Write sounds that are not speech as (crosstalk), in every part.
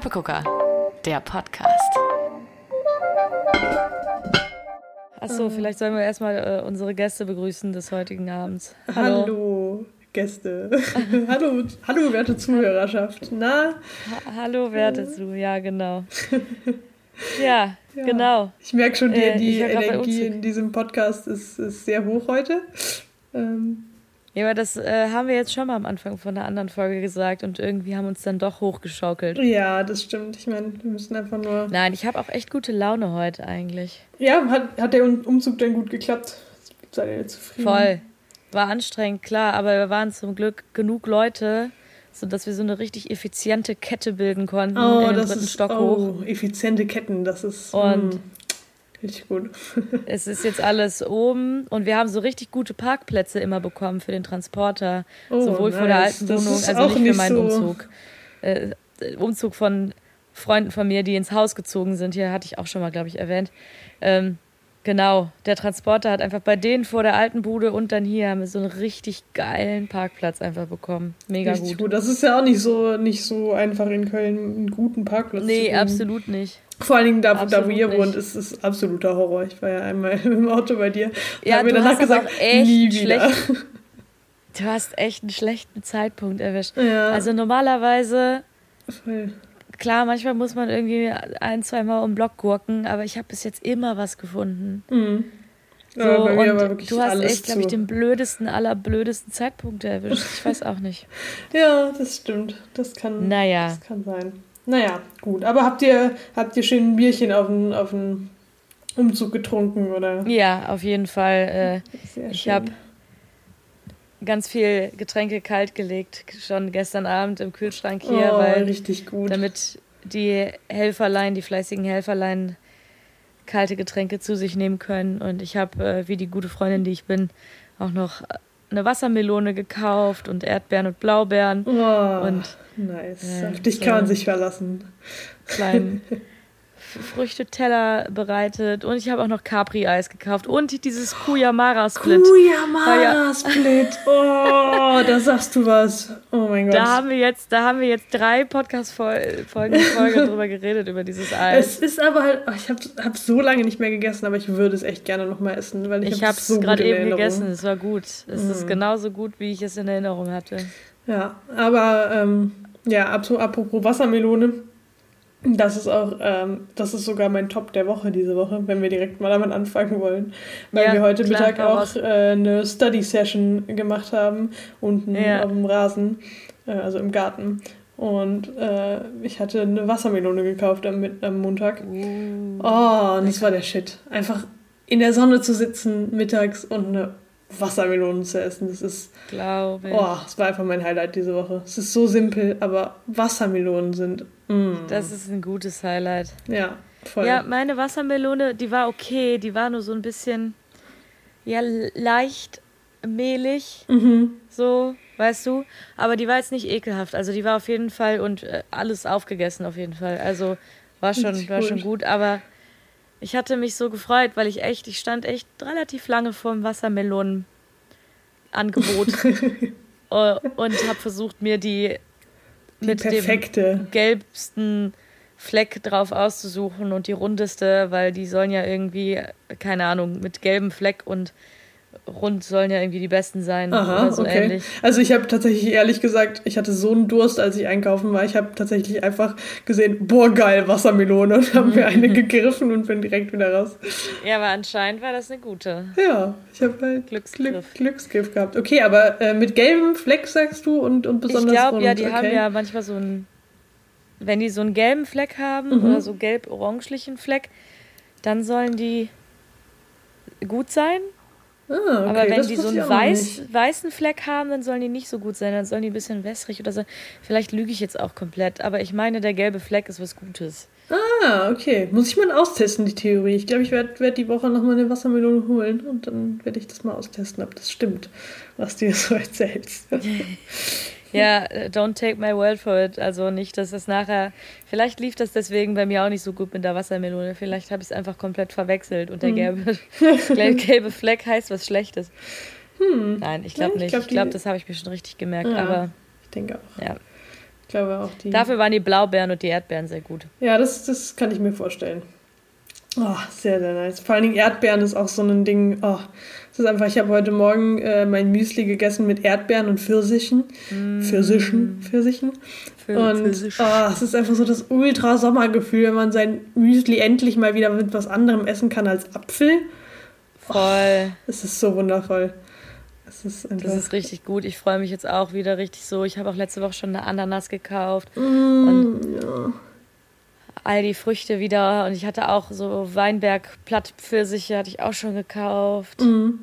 Knappegucker, der Podcast. Achso, vielleicht sollen wir erstmal äh, unsere Gäste begrüßen des heutigen Abends. Hallo, Hallo Gäste. (laughs) hallo, hallo, werte Zuhörerschaft. Na? Ha hallo, werte Zuhörer, ja, genau. (laughs) Ja, ja, genau. Ich merke schon, die, äh, die Energie in diesem Podcast ist, ist sehr hoch heute. Ähm, ja, aber das äh, haben wir jetzt schon mal am Anfang von einer anderen Folge gesagt und irgendwie haben uns dann doch hochgeschaukelt. Ja, das stimmt. Ich meine, wir müssen einfach nur. Nein, ich habe auch echt gute Laune heute eigentlich. Ja, hat, hat der Umzug denn gut geklappt? Seid ihr zufrieden? Voll. War anstrengend, klar, aber wir waren zum Glück genug Leute, sodass wir so eine richtig effiziente Kette bilden konnten. Oh, in den das dritten ist, Stock oh, hoch. effiziente Ketten, das ist. Und. Mh. Richtig gut. (laughs) es ist jetzt alles oben und wir haben so richtig gute Parkplätze immer bekommen für den Transporter. Oh, sowohl nice. vor der alten Wohnung, also nicht für meinen so Umzug. Äh, Umzug von Freunden von mir, die ins Haus gezogen sind. Hier hatte ich auch schon mal, glaube ich, erwähnt. Ähm, genau, der Transporter hat einfach bei denen vor der alten Bude und dann hier haben wir so einen richtig geilen Parkplatz einfach bekommen. Mega richtig gut. gut. Das ist ja auch nicht so, nicht so einfach in Köln, einen guten Parkplatz nee, zu finden. Nee, absolut nicht. Vor allen Dingen da, da wo ihr wohnt, ist es absoluter Horror. Ich war ja einmal (laughs) im Auto bei dir. Ja, habe mir danach gesagt, nie wieder. Du hast echt einen schlechten Zeitpunkt erwischt. Ja. Also normalerweise, Voll. Klar, manchmal muss man irgendwie ein, zwei Mal um Block gurken, aber ich habe bis jetzt immer was gefunden. Mhm. So, ja, und du hast echt, glaube ich, den blödesten aller blödesten Zeitpunkte erwischt. Ich weiß auch nicht. (laughs) ja, das stimmt. Das kann, naja. das kann sein. Naja, gut. Aber habt ihr, habt ihr schön ein Bierchen auf den, auf den Umzug getrunken, oder? Ja, auf jeden Fall. Äh, ich habe ganz viel Getränke kalt gelegt, schon gestern Abend im Kühlschrank hier, oh, weil richtig gut. damit die Helferlein, die fleißigen Helferlein kalte Getränke zu sich nehmen können. Und ich habe, äh, wie die gute Freundin, die ich bin, auch noch eine Wassermelone gekauft und Erdbeeren und Blaubeeren. Oh, und nice. Äh, Auf dich kann man sich verlassen. Kleinen (laughs) Früchteteller bereitet und ich habe auch noch Capri-Eis gekauft und dieses Kuyamara-Split. Kuyamara-Split. Oh, da sagst du was. Oh mein Gott. Da haben wir jetzt, da haben wir jetzt drei Podcast-Folgen (laughs) Folge drüber geredet, über dieses Eis. Es ist aber halt, oh, ich habe hab so lange nicht mehr gegessen, aber ich würde es echt gerne nochmal essen, weil ich, ich habe es so gerade eben gegessen. Es war gut. Es mm. ist genauso gut, wie ich es in Erinnerung hatte. Ja, aber ähm, ja, apropos Wassermelone das ist auch, ähm, das ist sogar mein Top der Woche diese Woche, wenn wir direkt mal damit anfangen wollen. Weil ja, wir heute klar, Mittag auch äh, eine Study-Session gemacht haben, unten ja. auf dem Rasen, äh, also im Garten. Und äh, ich hatte eine Wassermelone gekauft am, am Montag. Uh, oh, und das war der Shit. Einfach in der Sonne zu sitzen mittags und eine Wassermelonen zu essen. Das ist. Glaube ich. Oh, das war einfach mein Highlight diese Woche. Es ist so simpel, aber Wassermelonen sind. Mm. Das ist ein gutes Highlight. Ja, voll. Ja, meine Wassermelone, die war okay. Die war nur so ein bisschen. Ja, leicht mehlig. Mhm. So, weißt du? Aber die war jetzt nicht ekelhaft. Also die war auf jeden Fall und äh, alles aufgegessen auf jeden Fall. Also war schon, war schon gut, aber ich hatte mich so gefreut, weil ich echt, ich stand echt relativ lange vor dem Wassermelonenangebot (laughs) äh, und habe versucht, mir die, die mit perfekte. dem gelbsten Fleck drauf auszusuchen und die rundeste, weil die sollen ja irgendwie, keine Ahnung, mit gelbem Fleck und rund sollen ja irgendwie die besten sein Aha, oder so okay. ähnlich. Also ich habe tatsächlich ehrlich gesagt, ich hatte so einen Durst, als ich einkaufen war. Ich habe tatsächlich einfach gesehen, boah geil, Wassermelone und habe mir eine (laughs) gegriffen und bin direkt wieder raus. Ja, aber anscheinend war das eine gute. Ja, ich habe halt Glücksgriff. Glücksgriff gehabt. Okay, aber äh, mit gelbem Fleck sagst du und, und besonders Ich glaube, ja, die okay. haben ja manchmal so einen, wenn die so einen gelben Fleck haben mhm. oder so gelb-orangelichen Fleck, dann sollen die gut sein Ah, okay. Aber wenn das die so einen weiß, weißen Fleck haben, dann sollen die nicht so gut sein. Dann sollen die ein bisschen wässrig oder so. Vielleicht lüge ich jetzt auch komplett. Aber ich meine, der gelbe Fleck ist was Gutes. Ah, okay. Muss ich mal austesten, die Theorie. Ich glaube, ich werde werd die Woche nochmal eine Wassermelone holen und dann werde ich das mal austesten, ob das stimmt, was du dir so erzählst. (laughs) Ja, äh, don't take my word for it. Also nicht, dass es nachher. Vielleicht lief das deswegen bei mir auch nicht so gut mit der Wassermelone. Vielleicht habe ich es einfach komplett verwechselt und der hm. gelbe, (laughs) gelbe Fleck heißt was Schlechtes. Hm. Nein, ich glaube ja, nicht. Ich glaube, glaub, das habe ich mir schon richtig gemerkt. Ja, aber ich denke auch. Ja. glaube auch die. Dafür waren die Blaubeeren und die Erdbeeren sehr gut. Ja, das, das kann ich mir vorstellen. Oh, sehr, sehr nice. Vor allen Dingen Erdbeeren ist auch so ein Ding. Oh, das ist einfach, ich habe heute Morgen äh, mein Müsli gegessen mit Erdbeeren und Pfirsichen. Mm. Pfirsichen, Pfirsichen. und oh, es ist einfach so das ultra-Sommergefühl, wenn man sein Müsli endlich mal wieder mit was anderem essen kann als Apfel. Voll. Oh, es ist so wundervoll. Es ist das ist richtig gut. Ich freue mich jetzt auch wieder richtig so. Ich habe auch letzte Woche schon eine Ananas gekauft. Mm, und ja all die Früchte wieder und ich hatte auch so Weinberg Plattpfirsiche hatte ich auch schon gekauft. Mhm.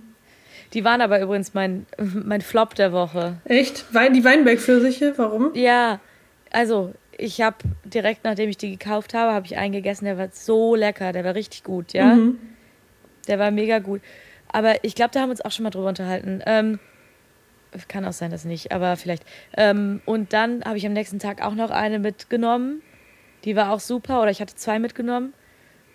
Die waren aber übrigens mein, (laughs) mein Flop der Woche. Echt? Wein, die Weinberg-Pfirsiche? Warum? Ja, also ich habe direkt nachdem ich die gekauft habe, habe ich einen gegessen, der war so lecker, der war richtig gut, ja. Mhm. Der war mega gut. Aber ich glaube, da haben wir uns auch schon mal drüber unterhalten. Ähm, kann auch sein, dass nicht, aber vielleicht. Ähm, und dann habe ich am nächsten Tag auch noch eine mitgenommen. Die war auch super oder ich hatte zwei mitgenommen.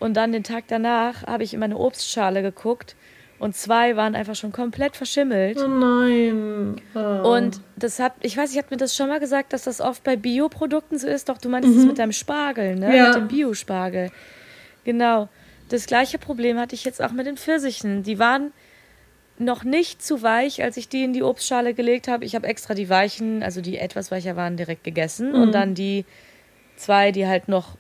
Und dann den Tag danach habe ich in meine Obstschale geguckt und zwei waren einfach schon komplett verschimmelt. Oh nein. Oh. Und das hat, ich weiß, ich habe mir das schon mal gesagt, dass das oft bei Bioprodukten so ist. Doch, du meinst mhm. das mit deinem Spargel, ne? Ja. Mit dem Biospargel. Genau. Das gleiche Problem hatte ich jetzt auch mit den Pfirsichen. Die waren noch nicht zu weich, als ich die in die Obstschale gelegt habe. Ich habe extra die weichen, also die etwas weicher waren, direkt gegessen mhm. und dann die zwei, die halt noch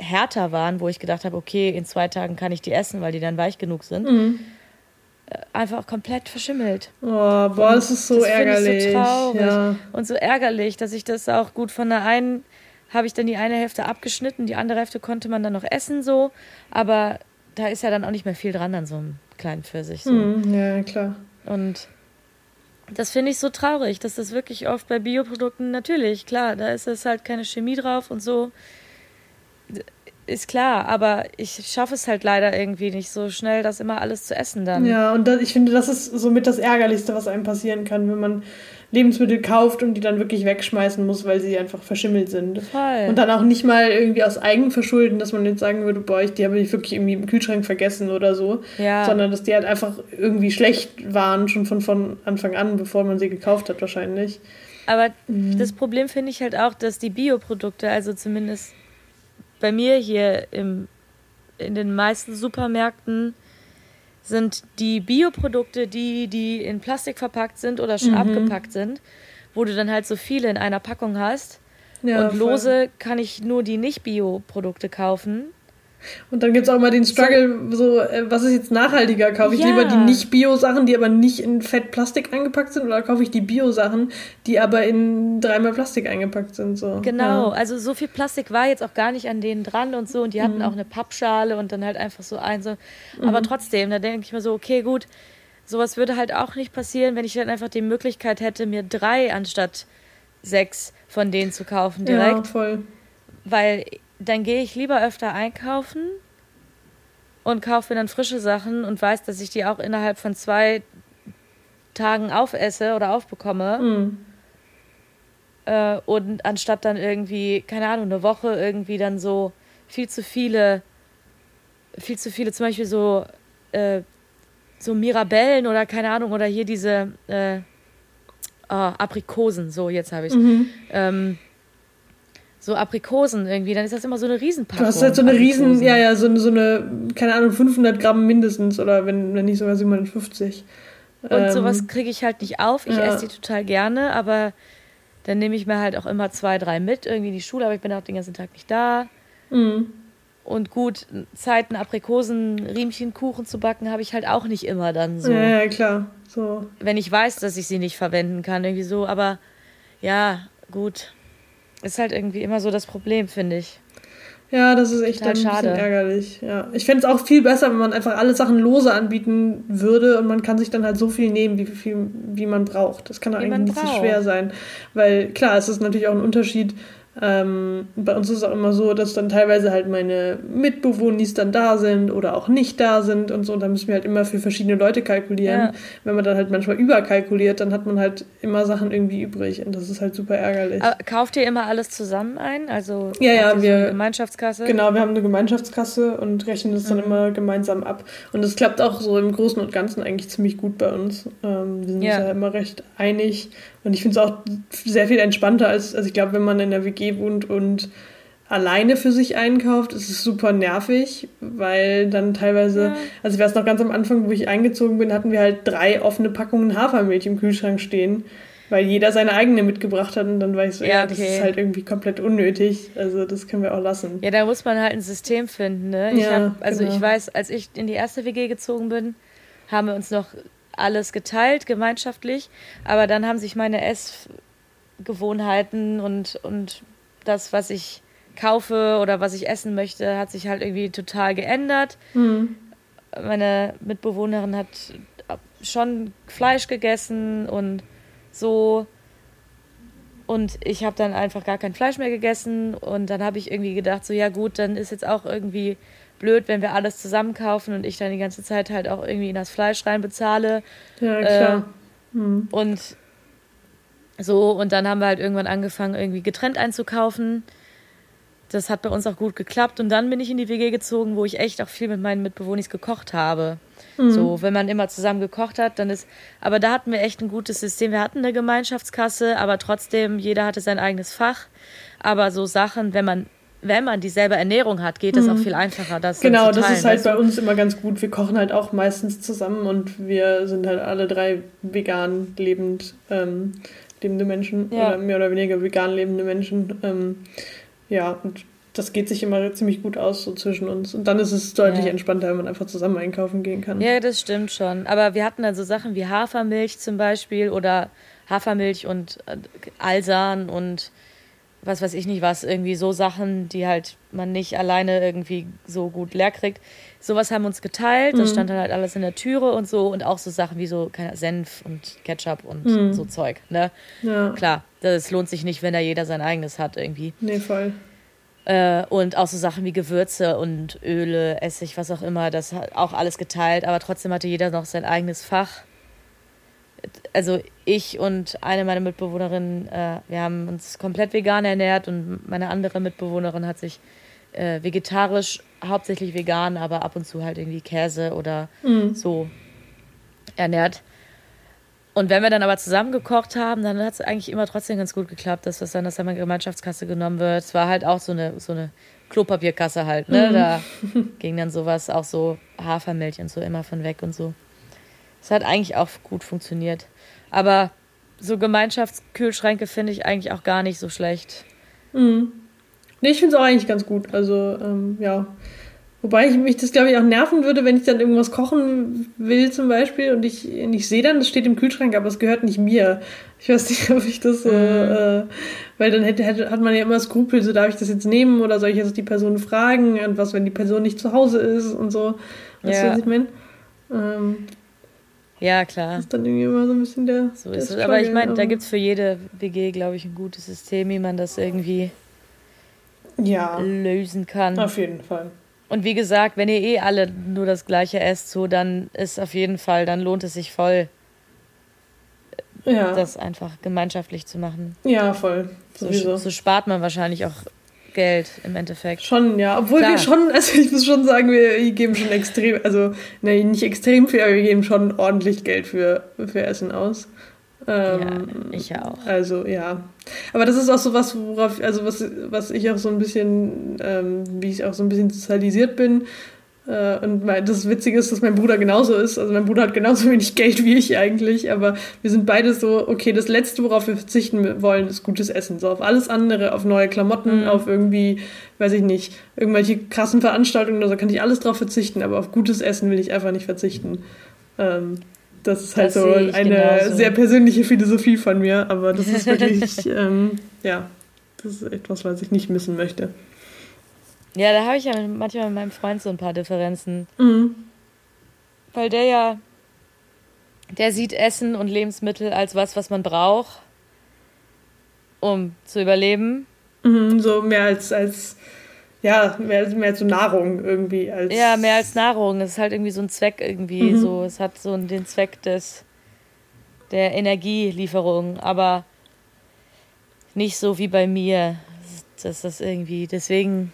härter waren, wo ich gedacht habe, okay, in zwei Tagen kann ich die essen, weil die dann weich genug sind. Mhm. Äh, einfach komplett verschimmelt. Oh, boah, das ist so das ärgerlich. Ich so traurig ja. und so ärgerlich, dass ich das auch gut von der einen habe ich dann die eine Hälfte abgeschnitten, die andere Hälfte konnte man dann noch essen so, aber da ist ja dann auch nicht mehr viel dran an so einem kleinen Pfirsich. So. Mhm, ja, klar. Und das finde ich so traurig, dass das wirklich oft bei Bioprodukten natürlich, klar, da ist es halt keine Chemie drauf und so. Ist klar, aber ich schaffe es halt leider irgendwie nicht so schnell, das immer alles zu essen dann. Ja, und das, ich finde, das ist somit das Ärgerlichste, was einem passieren kann, wenn man Lebensmittel kauft und die dann wirklich wegschmeißen muss, weil sie einfach verschimmelt sind. Voll. Und dann auch nicht mal irgendwie aus Eigenverschulden, dass man jetzt sagen würde, boah, ich, die habe ich wirklich irgendwie im Kühlschrank vergessen oder so. Ja. Sondern dass die halt einfach irgendwie schlecht waren, schon von, von Anfang an, bevor man sie gekauft hat wahrscheinlich. Aber mhm. das Problem finde ich halt auch, dass die Bioprodukte, also zumindest bei mir hier im, in den meisten Supermärkten, sind die Bioprodukte, die, die in Plastik verpackt sind oder schon mhm. abgepackt sind, wo du dann halt so viele in einer Packung hast. Ja, und lose voll. kann ich nur die Nicht-Bio-Produkte kaufen. Und dann gibt es auch mal den Struggle, so, äh, was ist jetzt nachhaltiger? Kaufe ich ja. lieber die Nicht-Bio-Sachen, die aber nicht in Fett-Plastik eingepackt sind, oder kaufe ich die Bio-Sachen, die aber in dreimal Plastik eingepackt sind? So. Genau, ja. also so viel Plastik war jetzt auch gar nicht an denen dran und so, und die hatten mhm. auch eine Pappschale und dann halt einfach so ein, so. Aber mhm. trotzdem, da denke ich mir so, okay, gut, sowas würde halt auch nicht passieren, wenn ich dann einfach die Möglichkeit hätte, mir drei anstatt sechs von denen zu kaufen direkt. Ja, voll. Weil dann gehe ich lieber öfter einkaufen und kaufe mir dann frische Sachen und weiß, dass ich die auch innerhalb von zwei Tagen aufesse oder aufbekomme. Mhm. Äh, und anstatt dann irgendwie, keine Ahnung, eine Woche irgendwie dann so viel zu viele, viel zu viele, zum Beispiel so, äh, so Mirabellen oder keine Ahnung, oder hier diese äh, oh, Aprikosen, so jetzt habe ich mhm. ähm, so Aprikosen irgendwie, dann ist das immer so eine Riesenpackung. Du hast halt so eine Aprikosen. Riesen, ja, ja, so, so eine, keine Ahnung, 500 Gramm mindestens oder wenn, wenn nicht sogar 750. Und ähm, sowas kriege ich halt nicht auf. Ich ja. esse die total gerne, aber dann nehme ich mir halt auch immer zwei, drei mit irgendwie in die Schule, aber ich bin auch den ganzen Tag nicht da. Mhm. Und gut, Zeiten, Aprikosen, Riemchen, Kuchen zu backen, habe ich halt auch nicht immer dann so. Ja, ja, klar. So. Wenn ich weiß, dass ich sie nicht verwenden kann, irgendwie so, aber ja, gut. Ist halt irgendwie immer so das Problem, finde ich. Ja, das ist echt Total ein schade. bisschen ärgerlich. Ja. Ich fände es auch viel besser, wenn man einfach alle Sachen lose anbieten würde und man kann sich dann halt so viel nehmen, wie, viel, wie man braucht. Das kann eigentlich nicht braucht. so schwer sein. Weil klar, es ist natürlich auch ein Unterschied, ähm, bei uns ist es auch immer so, dass dann teilweise halt meine Mitbewohner dann da sind oder auch nicht da sind und so. Und dann müssen wir halt immer für verschiedene Leute kalkulieren. Ja. Wenn man dann halt manchmal überkalkuliert, dann hat man halt immer Sachen irgendwie übrig und das ist halt super ärgerlich. Aber kauft ihr immer alles zusammen ein? Also ja, ja, wir so Gemeinschaftskasse? Genau, wir haben eine Gemeinschaftskasse und rechnen das mhm. dann immer gemeinsam ab. Und das klappt auch so im Großen und Ganzen eigentlich ziemlich gut bei uns. Ähm, wir sind ja. uns ja immer recht einig Und ich finde es auch sehr viel entspannter, als, also ich glaube, wenn man in der WG wohnt und alleine für sich einkauft, ist es super nervig, weil dann teilweise, ja. also ich weiß noch ganz am Anfang, wo ich eingezogen bin, hatten wir halt drei offene Packungen Hafermilch im Kühlschrank stehen, weil jeder seine eigene mitgebracht hat und dann war ich so, ja, ja okay. das ist halt irgendwie komplett unnötig, also das können wir auch lassen. Ja, da muss man halt ein System finden, ne? Ich ja, hab, also genau. ich weiß, als ich in die erste WG gezogen bin, haben wir uns noch alles geteilt, gemeinschaftlich, aber dann haben sich meine Essgewohnheiten und, und das, was ich kaufe oder was ich essen möchte, hat sich halt irgendwie total geändert. Mhm. Meine Mitbewohnerin hat schon Fleisch gegessen und so. Und ich habe dann einfach gar kein Fleisch mehr gegessen. Und dann habe ich irgendwie gedacht, so ja gut, dann ist jetzt auch irgendwie blöd, wenn wir alles zusammen kaufen und ich dann die ganze Zeit halt auch irgendwie in das Fleisch rein bezahle. Ja, klar. Äh, mhm. Und so, und dann haben wir halt irgendwann angefangen, irgendwie getrennt einzukaufen das hat bei uns auch gut geklappt. Und dann bin ich in die WG gezogen, wo ich echt auch viel mit meinen Mitbewohnern gekocht habe. Mhm. So, wenn man immer zusammen gekocht hat, dann ist. Aber da hatten wir echt ein gutes System. Wir hatten eine Gemeinschaftskasse, aber trotzdem, jeder hatte sein eigenes Fach. Aber so Sachen, wenn man wenn man dieselbe Ernährung hat, geht es mhm. auch viel einfacher. Das genau, das ist halt bei uns immer ganz gut. Wir kochen halt auch meistens zusammen und wir sind halt alle drei vegan lebend ähm, lebende Menschen ja. oder mehr oder weniger vegan lebende Menschen. Ähm, ja, und das geht sich immer ziemlich gut aus so zwischen uns. Und dann ist es deutlich ja. entspannter, wenn man einfach zusammen einkaufen gehen kann. Ja, das stimmt schon. Aber wir hatten dann so Sachen wie Hafermilch zum Beispiel oder Hafermilch und äh, Alsan und was weiß ich nicht was, irgendwie so Sachen, die halt man nicht alleine irgendwie so gut leer kriegt. Sowas haben wir uns geteilt, das mhm. stand dann halt alles in der Türe und so und auch so Sachen wie so keine Senf und Ketchup und mhm. so Zeug, ne? Ja. Klar, das lohnt sich nicht, wenn da jeder sein eigenes hat irgendwie. Nee, voll. Äh, und auch so Sachen wie Gewürze und Öle, Essig, was auch immer, das hat auch alles geteilt, aber trotzdem hatte jeder noch sein eigenes Fach also ich und eine meiner Mitbewohnerinnen, äh, wir haben uns komplett vegan ernährt und meine andere Mitbewohnerin hat sich äh, vegetarisch, hauptsächlich vegan, aber ab und zu halt irgendwie Käse oder mhm. so ernährt. Und wenn wir dann aber zusammen gekocht haben, dann hat es eigentlich immer trotzdem ganz gut geklappt, dass das dann aus der Gemeinschaftskasse genommen wird. Es war halt auch so eine, so eine Klopapierkasse halt, ne? Mhm. Da (laughs) ging dann sowas, auch so Hafermilch und so immer von weg und so. Es hat eigentlich auch gut funktioniert. Aber so Gemeinschaftskühlschränke finde ich eigentlich auch gar nicht so schlecht. Mhm. Nee, ich finde es auch eigentlich ganz gut. Also, ähm, ja. Wobei ich mich das, glaube ich, auch nerven würde, wenn ich dann irgendwas kochen will zum Beispiel und ich, ich sehe dann, das steht im Kühlschrank, aber es gehört nicht mir. Ich weiß nicht, (laughs) ob ich das so, mhm. äh, weil dann hätte, hätte, hat man ja immer Skrupel, so darf ich das jetzt nehmen oder soll ich jetzt die Person fragen und was, wenn die Person nicht zu Hause ist und so. Weißt ja. du, was ich meine? Ähm, ja, klar. Das ist dann irgendwie immer so ein bisschen der. So ist es. Aber ich meine, da gibt es für jede WG, glaube ich, ein gutes System, wie man das irgendwie ja. lösen kann. Auf jeden Fall. Und wie gesagt, wenn ihr eh alle nur das gleiche esst, so dann ist auf jeden Fall, dann lohnt es sich voll, ja. das einfach gemeinschaftlich zu machen. Ja, voll. So, so, spart man wahrscheinlich auch Geld im Endeffekt. Schon, ja. Obwohl Klar. wir schon, (laughs) also ich muss schon sagen, wir geben schon extrem, also ne, nicht extrem viel, aber wir geben schon ordentlich Geld für, für Essen aus. Ähm, ja, ich auch. Also ja. Aber das ist auch so was, worauf, also was, was ich auch so ein bisschen, ähm, wie ich auch so ein bisschen sozialisiert bin, äh, und das Witzige ist, dass mein Bruder genauso ist. Also mein Bruder hat genauso wenig (laughs) Geld wie ich eigentlich, aber wir sind beide so, okay, das Letzte, worauf wir verzichten wollen, ist gutes Essen. So auf alles andere, auf neue Klamotten, mhm. auf irgendwie, weiß ich nicht, irgendwelche krassen Veranstaltungen oder so, kann ich alles drauf verzichten, aber auf gutes Essen will ich einfach nicht verzichten. Ähm, das ist halt das so eine genauso. sehr persönliche Philosophie von mir, aber das ist wirklich, (laughs) ähm, ja, das ist etwas, was ich nicht missen möchte. Ja, da habe ich ja manchmal mit meinem Freund so ein paar Differenzen. Mhm. Weil der ja, der sieht Essen und Lebensmittel als was, was man braucht, um zu überleben. Mhm, so mehr als, als ja, mehr, mehr so Nahrung irgendwie. Als ja, mehr als Nahrung. Es ist halt irgendwie so ein Zweck irgendwie. Mhm. So, es hat so den Zweck des der Energielieferung, aber nicht so wie bei mir. Das ist irgendwie, deswegen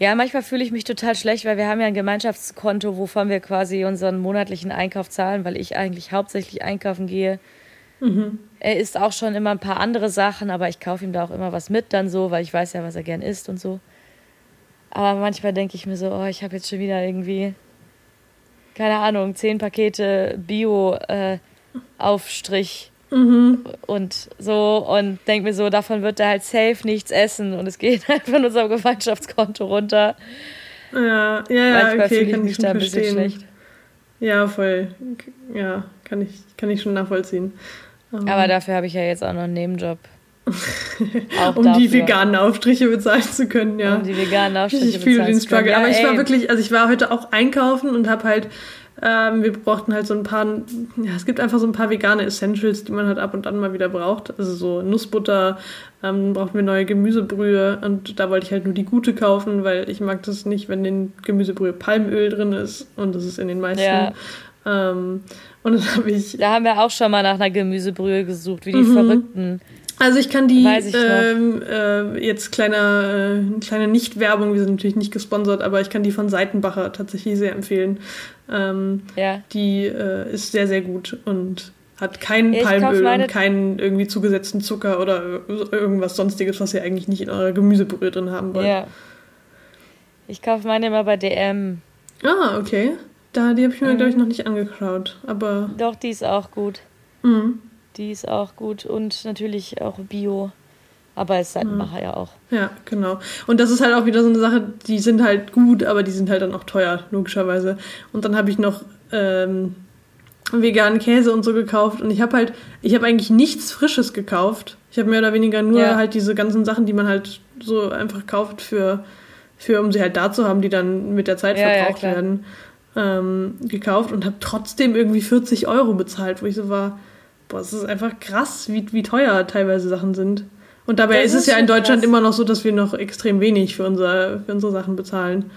ja, manchmal fühle ich mich total schlecht, weil wir haben ja ein Gemeinschaftskonto, wovon wir quasi unseren monatlichen Einkauf zahlen, weil ich eigentlich hauptsächlich einkaufen gehe. Mhm. Er isst auch schon immer ein paar andere Sachen, aber ich kaufe ihm da auch immer was mit dann so, weil ich weiß ja, was er gern isst und so. Aber manchmal denke ich mir so, oh, ich habe jetzt schon wieder irgendwie, keine Ahnung, zehn Pakete Bio-Aufstrich äh, mhm. und so und denke mir so, davon wird er halt safe nichts essen und es geht halt von unserem Gemeinschaftskonto runter. Ja, ja, ja, Manchmal okay, kann ich, ich da ein bisschen schlecht. Ja, voll. Ja, kann ich, kann ich schon nachvollziehen. Aber dafür habe ich ja jetzt auch noch einen Nebenjob. (laughs) um dafür. die veganen Aufstriche bezahlen zu können, ja. Um die veganen Aufstriche ich fühle den Struggle. Ja, Aber ich war wirklich, also ich war heute auch einkaufen und habe halt, ähm, wir brauchten halt so ein paar, ja, es gibt einfach so ein paar vegane Essentials, die man halt ab und an mal wieder braucht. Also so Nussbutter, ähm, brauchten wir neue Gemüsebrühe und da wollte ich halt nur die gute kaufen, weil ich mag das nicht, wenn in Gemüsebrühe Palmöl drin ist und das ist in den meisten. Ja. Ähm, und dann habe ich. Da haben wir auch schon mal nach einer Gemüsebrühe gesucht, wie die mhm. Verrückten. Also ich kann die ich ähm, äh, jetzt kleiner äh, kleine Nicht-Werbung, wir sind natürlich nicht gesponsert, aber ich kann die von Seitenbacher tatsächlich sehr empfehlen. Ähm, ja. Die äh, ist sehr sehr gut und hat kein ja, Palmöl und keinen irgendwie zugesetzten Zucker oder irgendwas sonstiges, was ihr eigentlich nicht in eurer Gemüsebrühe drin haben wollt. Ja. Ich kaufe meine immer bei DM. Ah, okay. Da, die habe ich mir, mhm. glaube ich, noch nicht angeschaut. Aber. Doch, die ist auch gut. Mhm. Die ist auch gut. Und natürlich auch Bio. Aber es ist halt mhm. ja auch. Ja, genau. Und das ist halt auch wieder so eine Sache, die sind halt gut, aber die sind halt dann auch teuer, logischerweise. Und dann habe ich noch ähm, veganen Käse und so gekauft. Und ich habe halt, ich habe eigentlich nichts Frisches gekauft. Ich habe mehr oder weniger nur ja. halt diese ganzen Sachen, die man halt so einfach kauft für, für um sie halt da zu haben, die dann mit der Zeit ja, verbraucht ja, werden ähm, gekauft und habe trotzdem irgendwie 40 Euro bezahlt, wo ich so war, boah, es ist einfach krass, wie, wie teuer teilweise Sachen sind. Und dabei das ist es ja in Deutschland krass. immer noch so, dass wir noch extrem wenig für, unser, für unsere Sachen bezahlen.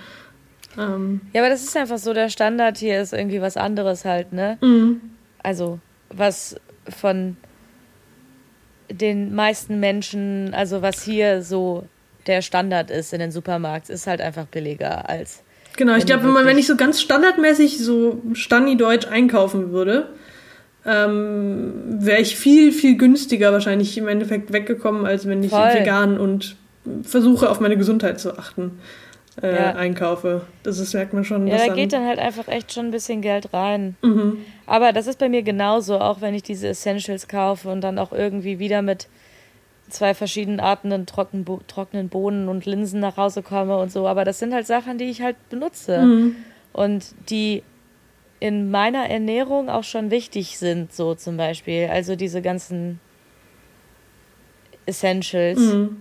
Ähm. Ja, aber das ist einfach so, der Standard hier ist irgendwie was anderes halt, ne? Mhm. Also, was von den meisten Menschen, also was hier so der Standard ist in den Supermarkt, ist halt einfach billiger als Genau, ich glaube, wenn man, wenn ich so ganz standardmäßig so Stani-Deutsch einkaufen würde, ähm, wäre ich viel, viel günstiger wahrscheinlich im Endeffekt weggekommen, als wenn ich Voll. vegan und versuche, auf meine Gesundheit zu achten. Äh, ja. einkaufe. Das ist, merkt man schon. Ja, da geht dann halt einfach echt schon ein bisschen Geld rein. Mhm. Aber das ist bei mir genauso, auch wenn ich diese Essentials kaufe und dann auch irgendwie wieder mit zwei verschiedenen Arten trocken, trockenen Bohnen und Linsen nach Hause komme und so. Aber das sind halt Sachen, die ich halt benutze mhm. und die in meiner Ernährung auch schon wichtig sind, so zum Beispiel. Also diese ganzen Essentials. Mhm.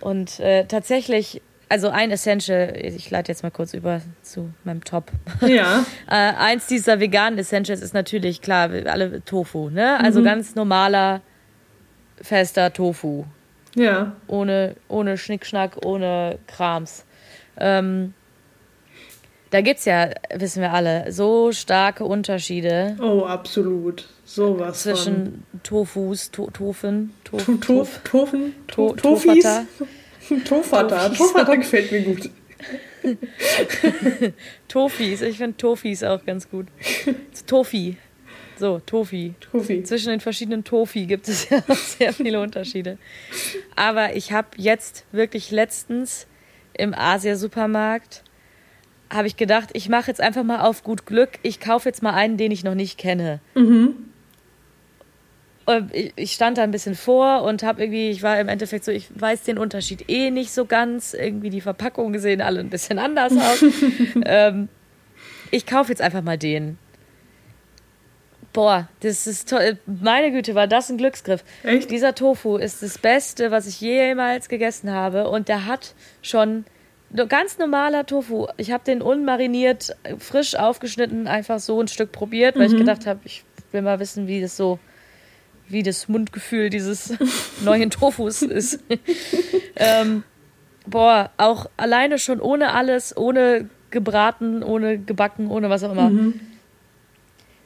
Und äh, tatsächlich, also ein Essential, ich leite jetzt mal kurz über zu meinem Top. (laughs) Ja. äh, eins dieser veganen Essentials ist natürlich, klar, alle Tofu, ne? Also mhm. ganz normaler fester Tofu. Ja. Ohne, ohne Schnickschnack, ohne Krams. Ähm, da gibt es ja, wissen wir alle, so starke Unterschiede. Oh, absolut. Sowas. Zwischen von. Tofus, to Tofen, to Tof Tofen, to Tofis. (laughs) Tofata. Tofata gefällt mir gut. (laughs) Tofis, ich finde Tofis auch ganz gut. (laughs) Tofi. So, Tofi. Tofi. Zwischen den verschiedenen Tofi gibt es ja sehr viele Unterschiede. Aber ich habe jetzt wirklich letztens im Asia-Supermarkt habe ich gedacht, ich mache jetzt einfach mal auf gut Glück. Ich kaufe jetzt mal einen, den ich noch nicht kenne. Mhm. Ich stand da ein bisschen vor und habe irgendwie, ich war im Endeffekt so, ich weiß den Unterschied eh nicht so ganz. Irgendwie die Verpackungen sehen alle ein bisschen anders aus. (laughs) ähm, ich kaufe jetzt einfach mal den. Boah, das ist toll. Meine Güte, war das ein Glücksgriff. Echt? Dieser Tofu ist das Beste, was ich jemals gegessen habe. Und der hat schon ganz normaler Tofu. Ich habe den unmariniert, frisch aufgeschnitten, einfach so ein Stück probiert, weil mhm. ich gedacht habe, ich will mal wissen, wie das so, wie das Mundgefühl dieses (laughs) neuen Tofus ist. (laughs) ähm, boah, auch alleine schon ohne alles, ohne gebraten, ohne gebacken, ohne was auch immer. Mhm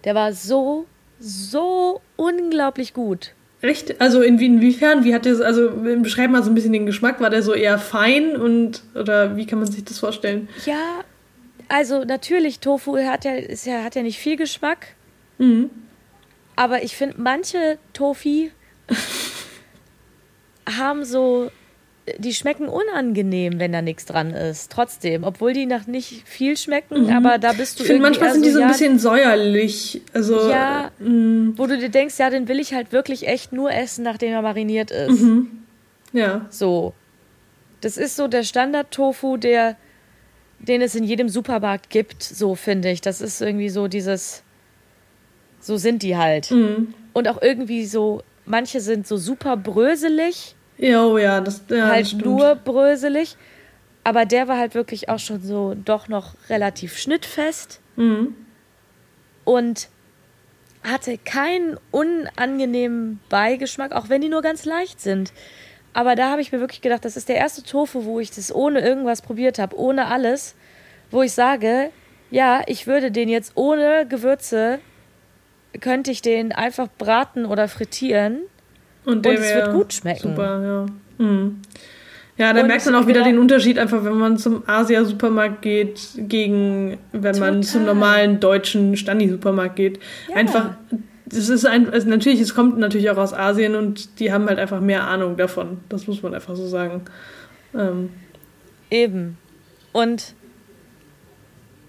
der war so, so unglaublich gut. Echt? Also in, inwiefern? Wie hat der, also beschreib mal so ein bisschen den Geschmack. War der so eher fein und oder wie kann man sich das vorstellen? Ja, also natürlich, Tofu hat ja, ist ja, hat ja nicht viel Geschmack. Mhm. Aber ich finde, manche Tofi (laughs) haben so, die schmecken unangenehm, wenn da nichts dran ist. Trotzdem, obwohl die nach nicht viel schmecken, mhm. aber da bist du. Ich finde, manchmal sind die so ein bisschen säuerlich. Also, ja, mh. wo du dir denkst, ja, den will ich halt wirklich echt nur essen, nachdem er mariniert ist. Mhm. Ja. So. Das ist so der Standard-Tofu, der, den es in jedem Supermarkt gibt, so finde ich. Das ist irgendwie so dieses, so sind die halt. Mhm. Und auch irgendwie so, manche sind so super bröselig. Ja, oh ja, das ja, Halt das nur bröselig. Aber der war halt wirklich auch schon so doch noch relativ schnittfest. Mhm. Und hatte keinen unangenehmen Beigeschmack, auch wenn die nur ganz leicht sind. Aber da habe ich mir wirklich gedacht, das ist der erste Tofu, wo ich das ohne irgendwas probiert habe, ohne alles, wo ich sage, ja, ich würde den jetzt ohne Gewürze, könnte ich den einfach braten oder frittieren und, und es wird gut schmecken. Super, ja. Mhm. Ja, da und merkt man auch wieder den Unterschied, einfach wenn man zum Asia-Supermarkt geht, gegen wenn Total. man zum normalen deutschen Standi-Supermarkt geht. Ja. Einfach das ist ein, also natürlich, es kommt natürlich auch aus Asien und die haben halt einfach mehr Ahnung davon. Das muss man einfach so sagen. Ähm. Eben. Und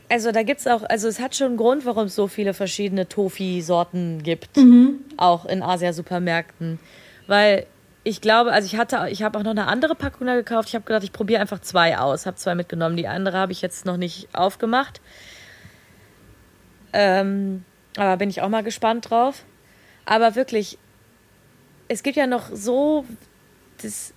also da gibt es auch, also es hat schon einen Grund, warum es so viele verschiedene Tofi-Sorten gibt. Mhm. Auch in Asia-Supermärkten. Weil ich glaube, also ich hatte, ich habe auch noch eine andere Packung da gekauft. Ich habe gedacht, ich probiere einfach zwei aus. Habe zwei mitgenommen. Die andere habe ich jetzt noch nicht aufgemacht. Ähm, aber bin ich auch mal gespannt drauf. Aber wirklich, es gibt ja noch so, das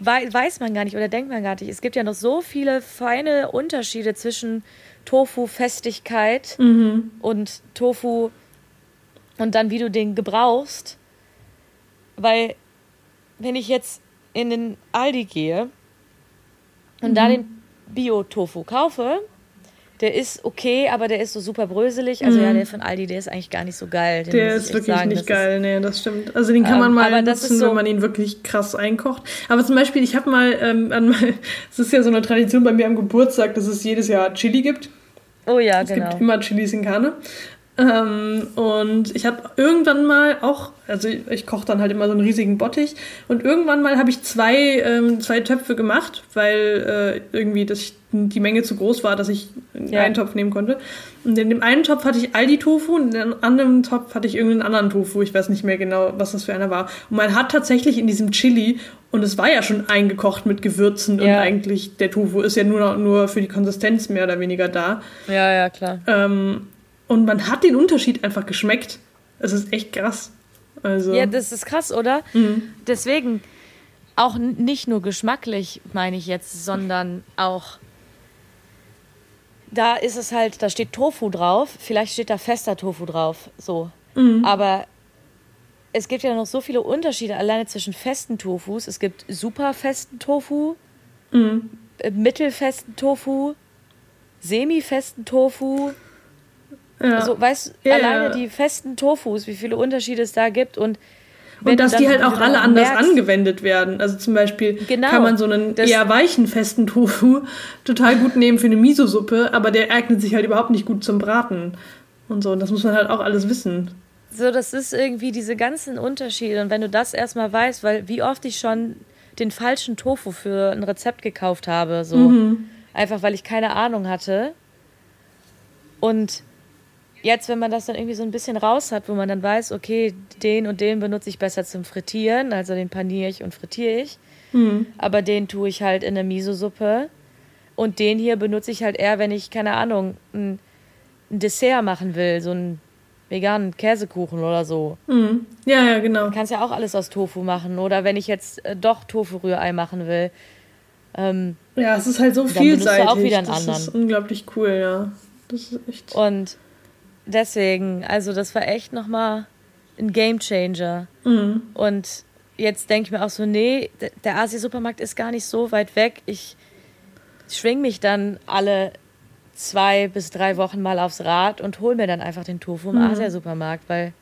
weiß man gar nicht oder denkt man gar nicht. Es gibt ja noch so viele feine Unterschiede zwischen Tofu-Festigkeit mhm. und Tofu und dann, wie du den gebrauchst. Weil, wenn ich jetzt in den Aldi gehe und mhm. da den Bio-Tofu kaufe, der ist okay, aber der ist so super bröselig. Also mhm. ja, der von Aldi, der ist eigentlich gar nicht so geil. Den der ist wirklich sagen. nicht geil, ist, nee, das stimmt. Also den kann ähm, man mal nutzen, so wenn man ihn wirklich krass einkocht. Aber zum Beispiel, ich habe mal, ähm, an (laughs) es ist ja so eine Tradition bei mir am Geburtstag, dass es jedes Jahr Chili gibt. Oh ja, es genau. Es gibt immer Chilis in Karne. Ähm, und ich habe irgendwann mal auch, also ich, ich koche dann halt immer so einen riesigen Bottich und irgendwann mal habe ich zwei, ähm, zwei Töpfe gemacht, weil äh, irgendwie das, die Menge zu groß war, dass ich ja. einen Topf nehmen konnte. Und in dem einen Topf hatte ich Aldi-Tofu und in dem anderen Topf hatte ich irgendeinen anderen Tofu. Ich weiß nicht mehr genau, was das für einer war. Und man hat tatsächlich in diesem Chili, und es war ja schon eingekocht mit Gewürzen ja. und eigentlich der Tofu ist ja nur, nur für die Konsistenz mehr oder weniger da. Ja, ja, klar. Ähm, und man hat den Unterschied einfach geschmeckt. Es ist echt krass. Also. Ja, das ist krass, oder? Mhm. Deswegen auch nicht nur geschmacklich, meine ich jetzt, sondern auch da ist es halt, da steht Tofu drauf, vielleicht steht da fester Tofu drauf, so. Mhm. Aber es gibt ja noch so viele Unterschiede alleine zwischen festen Tofus. Es gibt super festen Tofu, mhm. Äh, mittelfesten Tofu, semi-festen Tofu. Ja. Also, weißt du, ja, alleine ja. die festen Tofus, wie viele Unterschiede es da gibt und und dass die halt auch alle anders merkst, angewendet werden. Also zum Beispiel genau, kann man so einen eher weichen, festen Tofu (laughs) total gut nehmen für eine Miso-Suppe, aber der eignet sich halt überhaupt nicht gut zum Braten. Und so, und das muss man halt auch alles wissen. So, das ist irgendwie diese ganzen Unterschiede. Und wenn du das erstmal weißt, weil wie oft ich schon den falschen Tofu für ein Rezept gekauft habe, so. Mhm. Einfach weil ich keine Ahnung hatte. Und jetzt, wenn man das dann irgendwie so ein bisschen raus hat, wo man dann weiß, okay, den und den benutze ich besser zum Frittieren, also den paniere ich und frittiere ich. Mhm. Aber den tue ich halt in der Miso-Suppe. Und den hier benutze ich halt eher, wenn ich, keine Ahnung, ein, ein Dessert machen will, so einen veganen Käsekuchen oder so. Mhm. Ja, ja, genau. Du kannst ja auch alles aus Tofu machen. Oder wenn ich jetzt äh, doch Tofu-Rührei machen will. Ähm, ja, es ist halt so vielseitig. Auch wieder einen das anderen. ist unglaublich cool, ja. Das ist echt. Und deswegen, also das war echt nochmal ein Game Changer. Mhm. Und jetzt denke ich mir auch so, nee, der Asi-Supermarkt ist gar nicht so weit weg. Ich schwing mich dann alle zwei bis drei Wochen mal aufs Rad und hol mir dann einfach den Tofu im mhm. Asia-Supermarkt, weil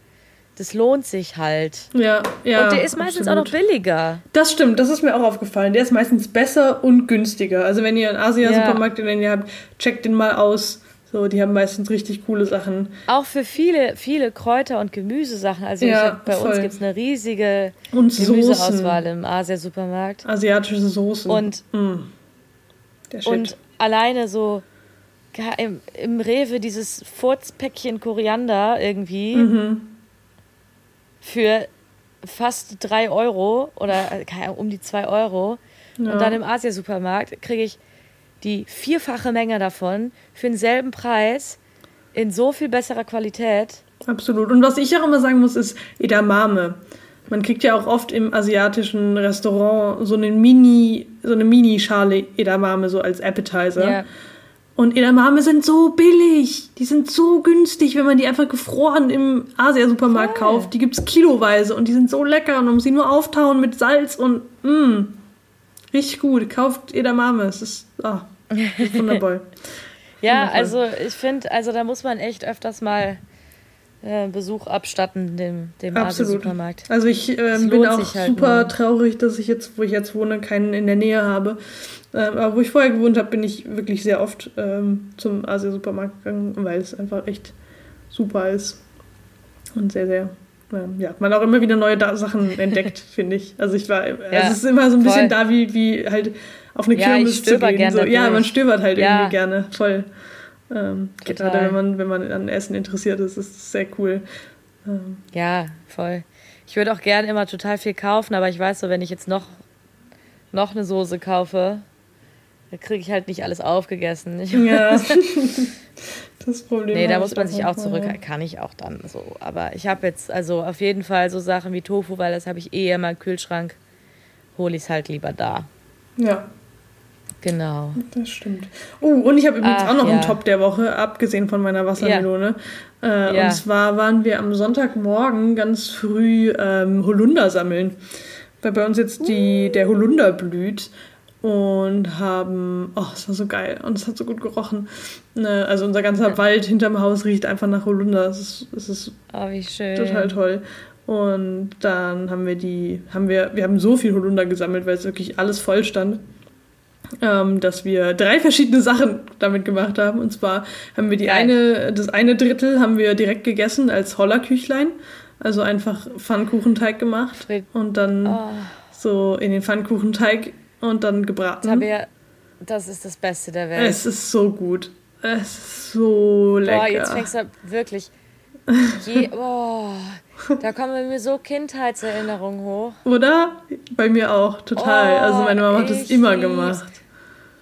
das lohnt sich halt. Ja, ja. Und der ist meistens absolut. auch noch billiger. Das stimmt, das ist mir auch aufgefallen. Der ist meistens besser und günstiger. Also wenn ihr einen Asia-Supermarkt, ja. den ihr habt, checkt den mal aus. So, die haben meistens richtig coole Sachen. Auch für viele, viele Kräuter- und Gemüsesachen. Also ja, hab, bei voll. uns gibt es eine riesige und Gemüseauswahl im Asia-Supermarkt. Asiatische Soßen. Und, mm. und alleine so im, im Rewe dieses Furzpäckchen Koriander irgendwie mhm. für fast drei Euro oder äh, um die zwei Euro. Ja. Und dann im Asia-Supermarkt kriege ich die vierfache Menge davon für denselben Preis in so viel besserer Qualität. Absolut. Und was ich auch immer sagen muss, ist Edamame. Man kriegt ja auch oft im asiatischen Restaurant so eine Mini, so eine Mini-Schale Edamame so als Appetizer. Ja. Und Edamame sind so billig. Die sind so günstig, wenn man die einfach gefroren im Asia-Supermarkt kauft. Die gibt es kiloweise und die sind so lecker. Und man muss sie nur auftauen mit Salz und mh. Richtig gut. Kauft Edamame. Es ist, ah, wunderbar. (laughs) ja, wundervoll. also ich finde, also da muss man echt öfters mal äh, Besuch abstatten, dem, dem Absolut. Also ich äh, bin auch halt super mal. traurig, dass ich jetzt, wo ich jetzt wohne, keinen in der Nähe habe. Ähm, aber wo ich vorher gewohnt habe, bin ich wirklich sehr oft ähm, zum Asia-Supermarkt gegangen, weil es einfach echt super ist. Und sehr, sehr, ja, man auch immer wieder neue da Sachen entdeckt, (laughs) finde ich. Also ich war, ja, es ist immer so ein bisschen da, wie, wie halt auf eine ja, Kirmes zu gehen. So. Ja, man stöbert halt ja. irgendwie gerne, voll. Ähm, gerade wenn man, wenn man an Essen interessiert ist, ist es sehr cool. Ähm. Ja, voll. Ich würde auch gerne immer total viel kaufen, aber ich weiß so, wenn ich jetzt noch, noch eine Soße kaufe, da kriege ich halt nicht alles aufgegessen. Ich ja. (laughs) das Problem. Nee, da muss man sich auch zurück. Kann ich auch dann so. Aber ich habe jetzt also auf jeden Fall so Sachen wie Tofu, weil das habe ich eh immer im Kühlschrank. Hole ich es halt lieber da. Ja. Genau. Das stimmt. Oh, und ich habe übrigens Ach, auch noch ja. einen Top der Woche, abgesehen von meiner Wassermelone. Ja. Äh, ja. Und zwar waren wir am Sonntagmorgen ganz früh ähm, Holunder sammeln. Weil bei uns jetzt die, der Holunder blüht und haben, oh, es war so geil und es hat so gut gerochen. Ne, also unser ganzer Wald hinterm Haus riecht einfach nach Holunder. Es ist, es ist oh, wie schön. total toll. Und dann haben wir die, haben wir, wir haben so viel Holunder gesammelt, weil es wirklich alles voll stand. Ähm, dass wir drei verschiedene Sachen damit gemacht haben. Und zwar haben wir die Geil. eine, das eine Drittel haben wir direkt gegessen als Hollerküchlein. Also einfach Pfannkuchenteig gemacht und dann oh. so in den Pfannkuchenteig und dann gebraten. Tabea, das ist das Beste der Welt. Es ist so gut. Es ist so lecker. Boah, jetzt fängst du wirklich. Je, (laughs) oh, da kommen mir so Kindheitserinnerungen hoch. Oder? Bei mir auch, total. Oh, also meine Mama hat das immer gemacht.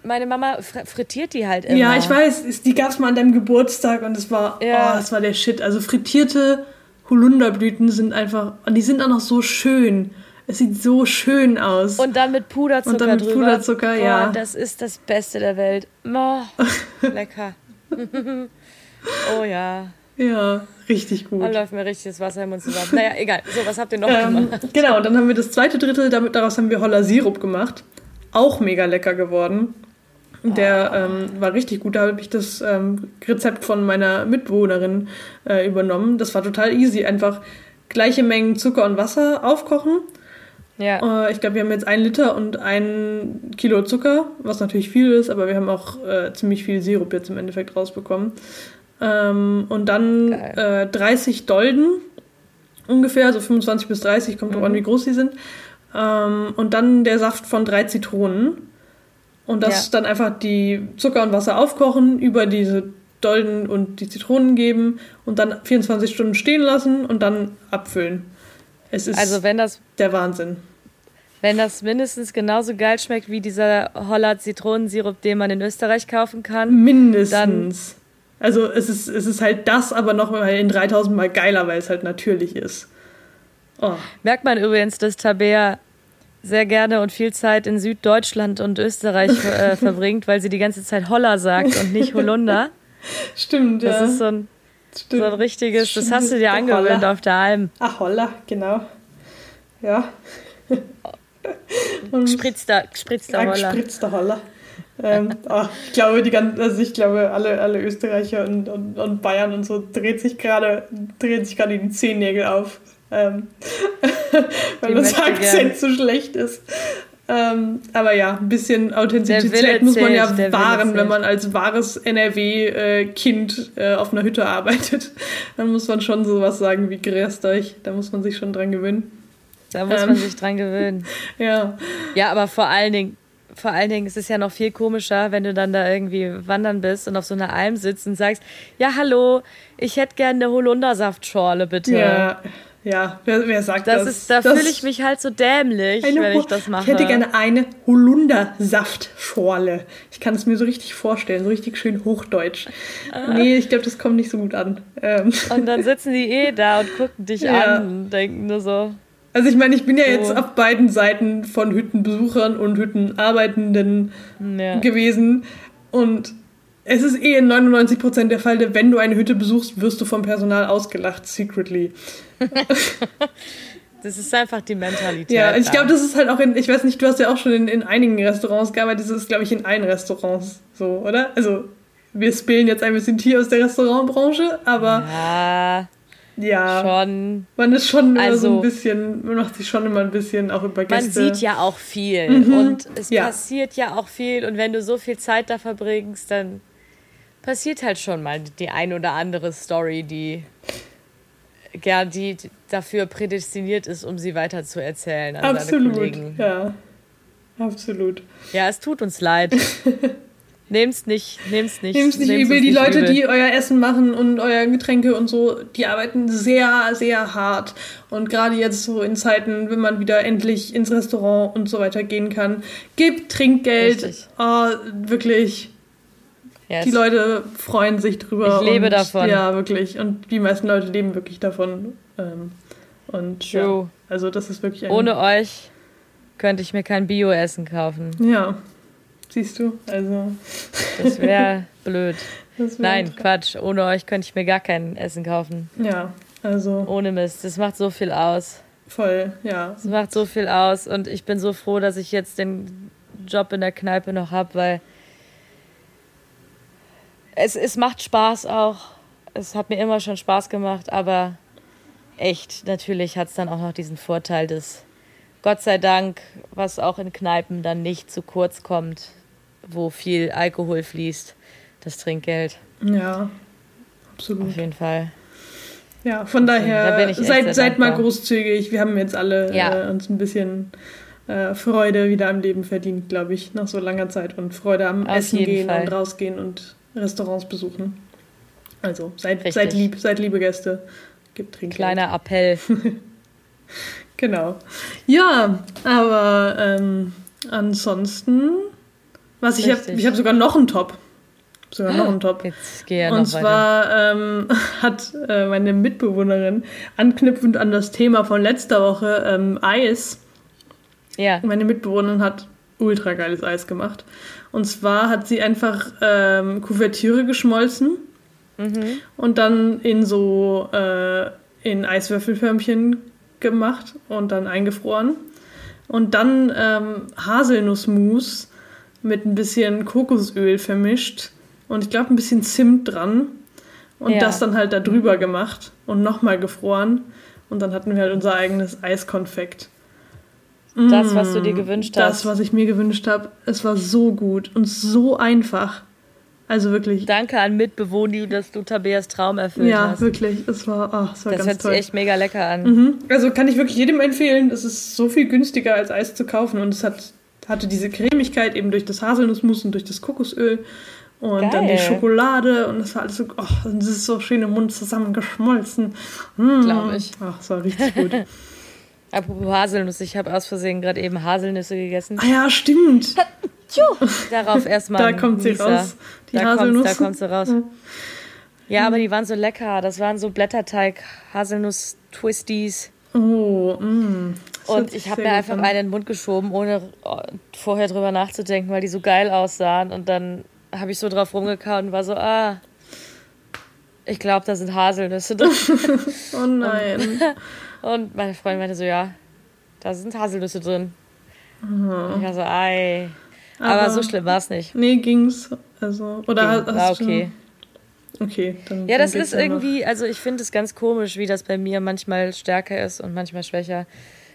Meine Mama frittiert die halt immer. Ja, ich weiß. Die gab es mal an deinem Geburtstag und es war, ja. oh, das war der Shit. Also frittierte Holunderblüten sind einfach, und die sind auch noch so schön. Es sieht so schön aus. Und dann mit Puderzucker Und dann mit drüber. Puderzucker, Boah, ja. Das ist das Beste der Welt. Oh, (laughs) lecker. (laughs) oh ja. Ja, richtig gut. Da läuft mir richtig das Wasser im Mund zusammen. Naja, egal. So, was habt ihr noch ähm, gemacht? Genau, dann haben wir das zweite Drittel, damit, daraus haben wir Holler Sirup gemacht. Auch mega lecker geworden. Der oh. ähm, war richtig gut. Da habe ich das ähm, Rezept von meiner Mitbewohnerin äh, übernommen. Das war total easy. Einfach gleiche Mengen Zucker und Wasser aufkochen ja. Äh, ich glaube, wir haben jetzt ein Liter und ein Kilo Zucker, was natürlich viel ist, aber wir haben auch äh, ziemlich viel Sirup jetzt im Endeffekt rausbekommen. Ähm, und dann äh, 30 Dolden ungefähr, so 25 bis 30, kommt mhm. drauf an, wie groß sie sind. Ähm, und dann der Saft von drei Zitronen. Und das ja. dann einfach die Zucker und Wasser aufkochen, über diese Dolden und die Zitronen geben und dann 24 Stunden stehen lassen und dann abfüllen. Es ist also wenn das, der Wahnsinn. Wenn das mindestens genauso geil schmeckt wie dieser Holler Zitronensirup, den man in Österreich kaufen kann. Mindestens. also es ist, es ist halt das, aber noch mal in 3000 Mal geiler, weil es halt natürlich ist. Oh. Merkt man übrigens, dass Tabea sehr gerne und viel Zeit in Süddeutschland und Österreich äh, (laughs) verbringt, weil sie die ganze Zeit Holler sagt und nicht Holunder. Stimmt, das ja. Das ist so ein Stimmt. So ein richtiges, Stimmt. das hast du dir angewöhnt auf der Alm. Ach, Holla, genau. Ja. (laughs) Und gespritzter, gespritzter Holler. Gespritzter Holler. ähm, oh, (laughs) ich glaube, die ganzen, also ich glaube, alle, alle Österreicher und, und, und Bayern und so dreht sich gerade, drehen sich gerade die Zehennägel auf. Ähm, (laughs) weil unser Akzent so schlecht ist. Ähm, aber ja, ein bisschen Authentizität muss man ja wahren, wenn man als wahres NRW-Kind äh, äh, auf einer Hütte arbeitet. (laughs) Dann muss man schon sowas sagen wie euch. Da muss man sich schon dran gewöhnen. Da muss ähm, man sich dran gewöhnen. (laughs) ja. Ja, aber vor allen Dingen, vor allen Dingen ist es ja noch viel komischer, wenn du dann da irgendwie wandern bist und auf so einer Alm sitzt und sagst, ja, hallo, ich hätte gerne eine Holundersaftschorle, bitte. Ja, ja, wer, wer sagt das? das? Ist, da fühle ich mich halt so dämlich, wenn ich das mache. Ich hätte gerne eine Holundersaftschorle. Ich kann es mir so richtig vorstellen, so richtig schön hochdeutsch. Ah. Nee, ich glaube, das kommt nicht so gut an. Ähm. Und dann sitzen die eh da und gucken dich ja. an und denken nur so, also ich meine, ich bin ja so. jetzt auf beiden Seiten von Hüttenbesuchern und Hüttenarbeitenden ja. gewesen. Und es ist eh in 99% der Fälle, wenn du eine Hütte besuchst, wirst du vom Personal ausgelacht, secretly. (laughs) das ist einfach die Mentalität. Ja, ich glaube, das ist halt auch in, ich weiß nicht, du hast ja auch schon in, in einigen Restaurants gearbeitet, das ist, glaube ich, in allen Restaurants so, oder? Also, wir spillen jetzt ein bisschen Tier aus der Restaurantbranche, aber. Ja ja. Schon. Man ist schon also, so ein bisschen, man macht sich schon immer ein bisschen auch über Gäste. Man sieht ja auch viel mhm. und es ja. passiert ja auch viel und wenn du so viel Zeit da verbringst, dann passiert halt schon mal die ein oder andere Story, die ja, die dafür prädestiniert ist, um sie weiter zu erzählen Absolut. Ja, absolut. Ja, es tut uns leid. (laughs) Nehmt's nicht, nehmt's nicht. Nehmt's nicht übel. Die Leute, übel. die euer Essen machen und euer Getränke und so, die arbeiten sehr, sehr hart. Und gerade jetzt so in Zeiten, wenn man wieder endlich ins Restaurant und so weiter gehen kann, gebt Trinkgeld. Oh, wirklich. Yes. Die Leute freuen sich drüber. Ich lebe und, davon. Ja, wirklich. Und die meisten Leute leben wirklich davon. Ähm, und True. Ja, also das ist wirklich ein Ohne euch könnte ich mir kein Bio-Essen kaufen. Ja. Siehst du? Also. Das wäre (laughs) blöd. Das wär Nein, Quatsch. Ohne euch könnte ich mir gar kein Essen kaufen. Ja, also. Ohne Mist. Das macht so viel aus. Voll, ja. Das macht so viel aus. Und ich bin so froh, dass ich jetzt den Job in der Kneipe noch habe, weil es, es macht Spaß auch. Es hat mir immer schon Spaß gemacht, aber echt, natürlich hat es dann auch noch diesen Vorteil, dass Gott sei Dank, was auch in Kneipen dann nicht zu kurz kommt, wo viel Alkohol fließt, das Trinkgeld. Ja, absolut. Auf jeden Fall. Ja, von daher, da seid, seid mal großzügig. Wir haben jetzt alle ja. äh, uns ein bisschen äh, Freude wieder am Leben verdient, glaube ich, nach so langer Zeit. Und Freude am Auf Essen gehen Fall. und rausgehen und Restaurants besuchen. Also seid, seid lieb, seid liebe Gäste. Gibt Trinkgeld. Kleiner Appell. (laughs) genau. Ja, aber ähm, ansonsten was ich habe, ich habe sogar noch einen Top. Sogar noch einen Top. Jetzt gehe ja Und zwar ähm, (laughs) hat äh, meine Mitbewohnerin anknüpfend an das Thema von letzter Woche ähm, Eis. Ja. Meine Mitbewohnerin hat ultra geiles Eis gemacht. Und zwar hat sie einfach ähm, Kuvertüre geschmolzen mhm. und dann in so äh, in Eiswürfelförmchen gemacht und dann eingefroren. Und dann ähm, Haselnussmus mit ein bisschen Kokosöl vermischt und ich glaube ein bisschen Zimt dran und ja. das dann halt da drüber gemacht und nochmal gefroren und dann hatten wir halt unser eigenes Eiskonfekt. Das, was du dir mm, gewünscht hast. Das, was ich mir gewünscht habe. Es war so gut und so einfach. Also wirklich. Danke an Mitbewohner, dass du Tabeas Traum erfüllt ja, hast. Ja, wirklich. Es war, oh, es war das ganz toll. hört sich echt mega lecker an. Mhm. Also kann ich wirklich jedem empfehlen. Es ist so viel günstiger als Eis zu kaufen und es hat hatte diese Cremigkeit eben durch das Haselnussmus und durch das Kokosöl. Und Geil. dann die Schokolade und das war alles so, oh, das ist so schön im Mund zusammengeschmolzen. Mm. Glaube ich. Ach, das war richtig gut. (laughs) Apropos Haselnuss, ich habe aus Versehen gerade eben Haselnüsse gegessen. Ah ja, stimmt. (laughs) Darauf erstmal. Da kommt sie Lisa. raus. Die da Haselnuss. Kommt, da kommt sie raus. Ja, aber die waren so lecker. Das waren so Blätterteig, Haselnuss-Twisties. Oh, mm. Und ich habe mir einfach einen in den Mund geschoben, ohne oh, vorher drüber nachzudenken, weil die so geil aussahen. Und dann habe ich so drauf rumgekaut und war so, ah, ich glaube, da sind Haselnüsse drin. (laughs) oh nein. Und, meine Freundin meinte so, ja, da sind Haselnüsse drin. Mhm. Ich war so, ei. Aber, Aber so schlimm war es nicht. Nee, ging's. Also, oder Ging, war okay. Okay, dann. Ja, das ist irgendwie, also ich finde es ganz komisch, wie das bei mir manchmal stärker ist und manchmal schwächer.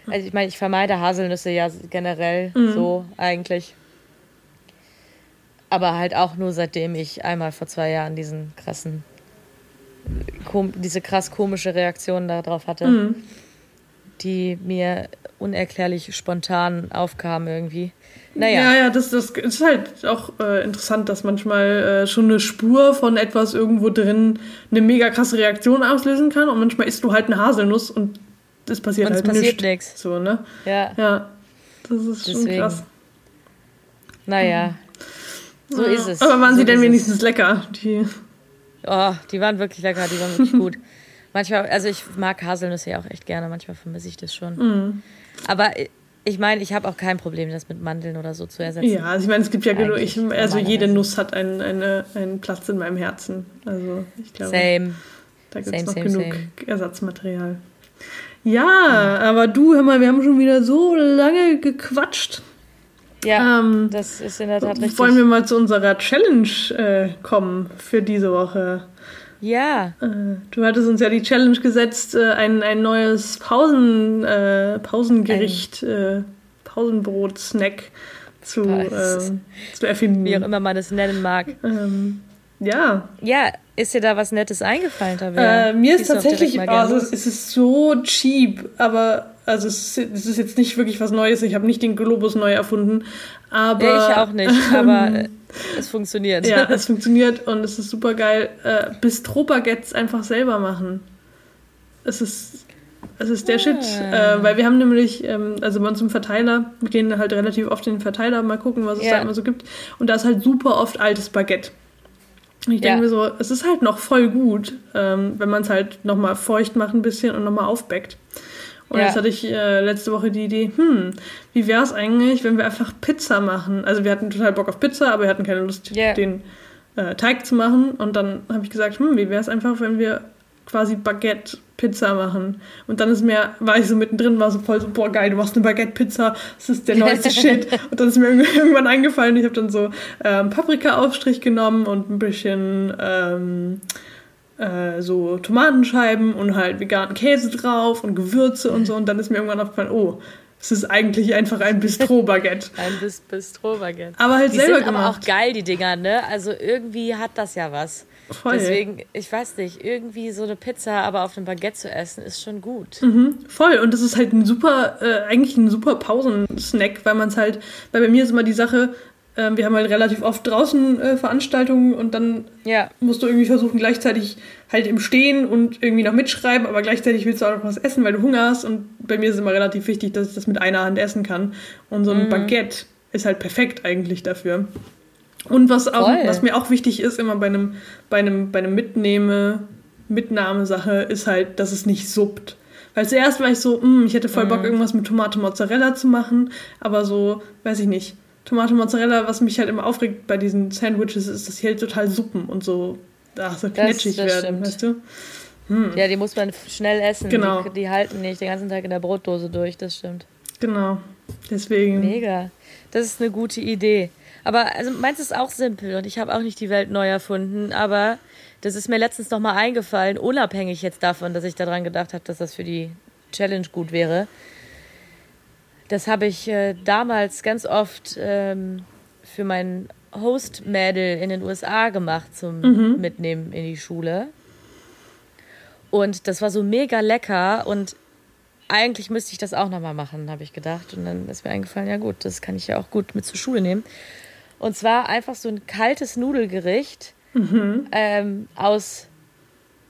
Also ich meine, ich vermeide Haselnüsse ja generell mhm. so eigentlich. Aber halt auch nur seitdem ich einmal vor zwei Jahren diesen krassen, diese krass komische Reaktion darauf hatte, mhm. die mir unerklärlich spontan aufkam irgendwie. Naja. Ja, ja, das, das ist halt auch äh, interessant, dass manchmal äh, schon eine Spur von etwas irgendwo drin eine mega krasse Reaktion auslösen kann und manchmal isst du halt eine Haselnuss und es passiert und halt es passiert nichts. So, ne? Ja. Ja. Das ist Deswegen. schon krass. Naja. So ja. ist es. Aber waren so sie denn wenigstens es. lecker? Die oh, die waren wirklich lecker, die waren wirklich gut. (laughs) Manchmal, also ich mag Haselnüsse ja auch echt gerne, manchmal vermisse ich das schon. Mhm. Aber ich meine, ich habe auch kein Problem, das mit Mandeln oder so zu ersetzen. Ja, also ich meine, es gibt ja genug, ich, also jede Nuss hat einen, eine, einen Platz in meinem Herzen. Also ich glaube, same. da gibt es noch same, genug same. Ersatzmaterial. Ja, ja, aber du, hör mal, wir haben schon wieder so lange gequatscht. Ja, ähm, das ist in der Tat richtig. Wollen wir mal zu unserer Challenge äh, kommen für diese Woche? Ja. Äh, du hattest uns ja die Challenge gesetzt, äh, ein, ein neues Pausen, äh, Pausengericht, ein Pausenbrot-Snack zu, ähm, zu erfinden. Wie auch immer man es nennen mag. Ähm, ja. Ja, ist dir da was Nettes eingefallen, Tabea? Äh, mir ist tatsächlich, also es ist so cheap, aber also es ist, jetzt nicht wirklich was Neues. Ich habe nicht den Globus neu erfunden, aber ich auch nicht. Aber (laughs) äh, es funktioniert. Ja, (laughs) es funktioniert und es ist super geil. Äh, Bistro-Baguettes einfach selber machen. Es ist, es ist der ja. Ah. Shit. Äh, weil wir haben nämlich, ähm, also bei uns im Verteiler, wir gehen halt relativ oft in den Verteiler, mal gucken, was es ja. da immer so gibt. Und da ist halt super oft altes Baguette. Und ich denke ja. mir so, es ist halt noch voll gut, ähm, wenn man es halt nochmal feucht macht ein bisschen und nochmal aufbackt. Und ja. jetzt hatte ich äh, letzte Woche die Idee, hm, wie wäre es eigentlich, wenn wir einfach Pizza machen? Also wir hatten total Bock auf Pizza, aber wir hatten keine Lust, yeah. den äh, Teig zu machen. Und dann habe ich gesagt, hm, wie wäre es einfach, wenn wir quasi Baguette-Pizza machen. Und dann ist mir, war ich so mittendrin, war so voll so, boah geil, du machst eine Baguette-Pizza, das ist der neueste Shit. Und dann ist mir irgendwann eingefallen, ich habe dann so ähm, Paprika-Aufstrich genommen und ein bisschen ähm, äh, so Tomatenscheiben und halt veganen Käse drauf und Gewürze und so. Und dann ist mir irgendwann aufgefallen, oh, es ist eigentlich einfach ein Bistro-Baguette. (laughs) ein Bistro-Baguette. Aber halt die selber sind gemacht. aber auch geil, die Dinger, ne? Also irgendwie hat das ja was. Voll. Deswegen, ich weiß nicht, irgendwie so eine Pizza, aber auf einem Baguette zu essen, ist schon gut. Mhm, voll. Und das ist halt ein super, äh, eigentlich ein super Pausensnack, weil man es halt, weil bei mir ist immer die Sache, ähm, wir haben halt relativ oft draußen äh, Veranstaltungen und dann ja. musst du irgendwie versuchen, gleichzeitig halt im Stehen und irgendwie noch mitschreiben, aber gleichzeitig willst du auch noch was essen, weil du Hunger hast. Und bei mir ist es immer relativ wichtig, dass ich das mit einer Hand essen kann. Und so ein mhm. Baguette ist halt perfekt eigentlich dafür. Und was auch, was mir auch wichtig ist, immer bei einem, bei einem, bei einem Mitnehme, Mitnahmesache, ist halt, dass es nicht suppt. Weil zuerst war ich so, mh, hm, ich hätte voll Bock, mhm. irgendwas mit Tomate Mozzarella zu machen, aber so, weiß ich nicht Tomate Mozzarella, was mich halt immer aufregt bei diesen Sandwiches, ist, dass sie halt total suppen und so, ach, so knitschig das, das werden, stimmt. weißt du? Hm. Ja, die muss man schnell essen. Genau. Die, die, halten nicht den ganzen Tag in der Brotdose durch, das stimmt. Genau. Deswegen. Mega. Das ist eine gute Idee. Aber also meins ist auch simpel und ich habe auch nicht die Welt neu erfunden, aber das ist mir letztens nochmal eingefallen, unabhängig jetzt davon, dass ich daran gedacht habe, dass das für die Challenge gut wäre. Das habe ich äh, damals ganz oft ähm, für mein Host-Mädel in den USA gemacht zum mhm. Mitnehmen in die Schule. Und das war so mega lecker und eigentlich müsste ich das auch nochmal machen, habe ich gedacht. Und dann ist mir eingefallen, ja gut, das kann ich ja auch gut mit zur Schule nehmen. Und zwar einfach so ein kaltes Nudelgericht mhm. ähm, aus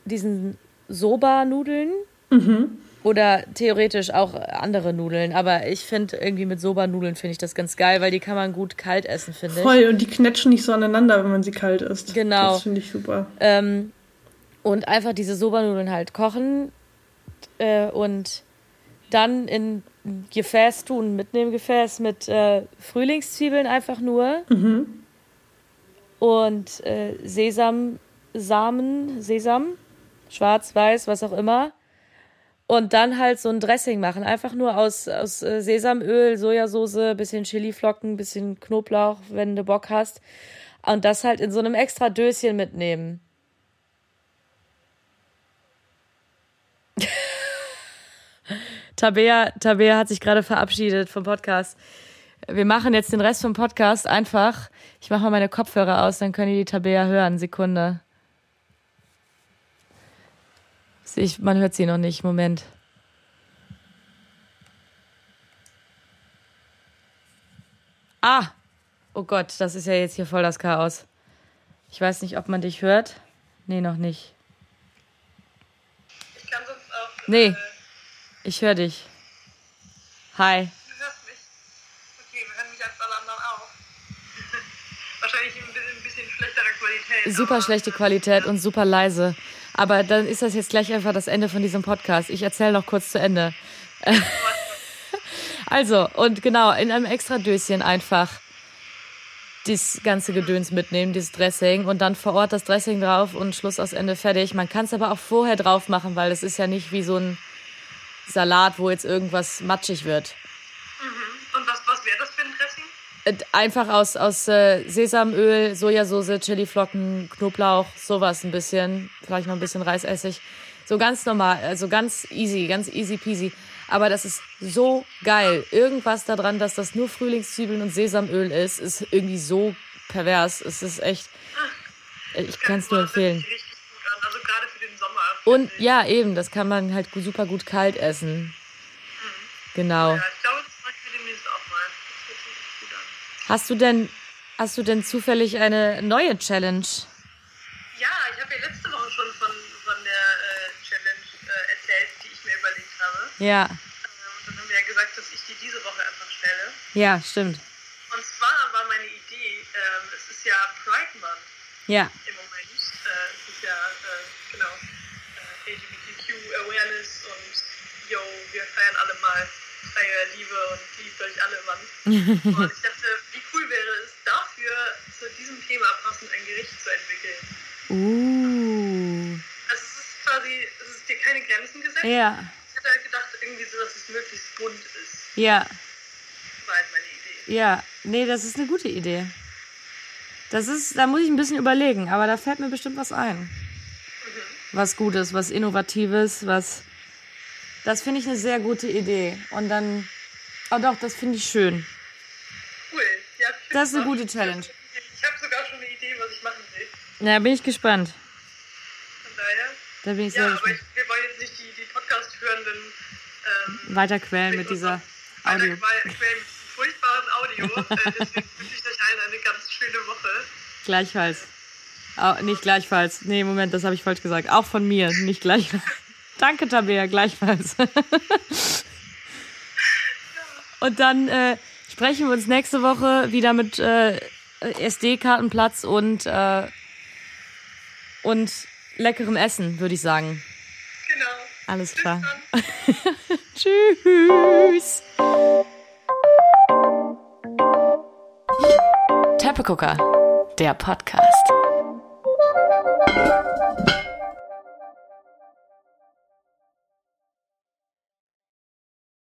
diesen Soba-Nudeln. Mhm. Oder theoretisch auch andere Nudeln. Aber ich finde irgendwie mit Soba-Nudeln finde ich das ganz geil, weil die kann man gut kalt essen, finde ich. Voll, und die knetschen nicht so aneinander, wenn man sie kalt isst. Genau. Das finde ich super. Ähm, und einfach diese Soba-Nudeln halt kochen äh, und dann in ein Gefäß tun, mitnehmen Gefäß mit äh, Frühlingszwiebeln einfach nur. Mhm. Und äh, Sesam, Samen, Sesam, schwarz, weiß, was auch immer und dann halt so ein Dressing machen. Einfach nur aus, aus äh, Sesamöl, Sojasauce, bisschen Chiliflocken, bisschen Knoblauch, wenn du Bock hast. Und das halt in so einem extra Döschen mitnehmen. Tabea, Tabea hat sich gerade verabschiedet vom Podcast. Wir machen jetzt den Rest vom Podcast einfach. Ich mache mal meine Kopfhörer aus, dann können die, die Tabea hören. Sekunde. Ich, man hört sie noch nicht. Moment. Ah! Oh Gott, das ist ja jetzt hier voll das Chaos. Ich weiß nicht, ob man dich hört. Nee, noch nicht. Ich kann sonst auch. Nee, äh, ich höre dich. Hi. Du hörst mich? Okay, wir hören mich als alle anderen auch. (laughs) Wahrscheinlich in ein bisschen schlechterer Qualität. Super schlechte Qualität und super leise. Aber dann ist das jetzt gleich einfach das Ende von diesem Podcast. Ich erzähle noch kurz zu Ende. (laughs) also, und genau, in einem extra Döschen einfach das ganze Gedöns mitnehmen, dieses Dressing und dann vor Ort das Dressing drauf und Schluss aus Ende fertig. Man kann es aber auch vorher drauf machen, weil es ist ja nicht wie so ein Salat, wo jetzt irgendwas matschig wird. Mhm. Und was, was wäre das für ein Dressing? Äh, einfach aus, aus äh, Sesamöl, Sojasauce, Chiliflocken, Knoblauch, sowas ein bisschen. Vielleicht noch ein bisschen Reisessig. So ganz normal, also ganz easy, ganz easy peasy. Aber das ist so geil. Irgendwas daran, dass das nur Frühlingszwiebeln und Sesamöl ist, ist irgendwie so pervers. Es ist echt. Ich kann es nur empfehlen. Also gerade für den Sommer. Und ja, eben, das kann man halt super gut kalt essen. Genau. Ja, ich glaube, das mache ich mir demnächst auch mal. Das hört sich gut an. Hast du denn, hast du denn zufällig eine neue Challenge? Ja, ich habe ja letzte Woche schon von, von der äh, Challenge äh, erzählt, die ich mir überlegt habe. Ja. Ähm, und dann haben wir ja gesagt, dass ich die diese Woche einfach stelle. Ja, stimmt. Und zwar war meine Idee, ähm, es ist ja Pride Month. Ja. Im äh, es ist ja, äh, genau, äh, LGBTQ Awareness und yo, wir feiern alle mal freie Liebe und liebt euch alle, Mann. (laughs) und ich dachte, wie cool wäre es dafür, zu diesem Thema passend ein Gericht zu entwickeln. Uh. Also es ist quasi, es ist dir keine Grenzen gesetzt. Ja. Ich hätte halt gedacht, irgendwie so, dass es möglichst bunt ist. Ja. War halt meine Idee. Ja, nee, das ist eine gute Idee. Das ist, da muss ich ein bisschen überlegen, aber da fällt mir bestimmt was ein. Mhm. Was Gutes, was Innovatives, was. Das finde ich eine sehr gute Idee. Und dann. Oh doch, das finde ich schön. Cool. Ja, das ist eine gute Challenge. Ich habe sogar schon eine Idee, was ich machen will. Na, bin ich gespannt. Von daher. Da bin ich ja, sehr gespannt. Aber ich, wir wollen jetzt nicht die, die Podcast-Hörenden ähm, weiter quälen mit dieser Audio. Weiter quälen mit furchtbaren Audio. (laughs) äh, deswegen wünsche ich euch allen eine ganz schöne Woche. Gleichfalls. Oh, nicht gleichfalls. Nee, Moment, das habe ich falsch gesagt. Auch von mir, nicht gleichfalls. Danke, Tabea, gleichfalls. Und dann äh, sprechen wir uns nächste Woche wieder mit äh, SD-Kartenplatz und, äh, und leckerem Essen, würde ich sagen. Genau. Alles klar. (laughs) Tschüss. Teppegucker, der Podcast.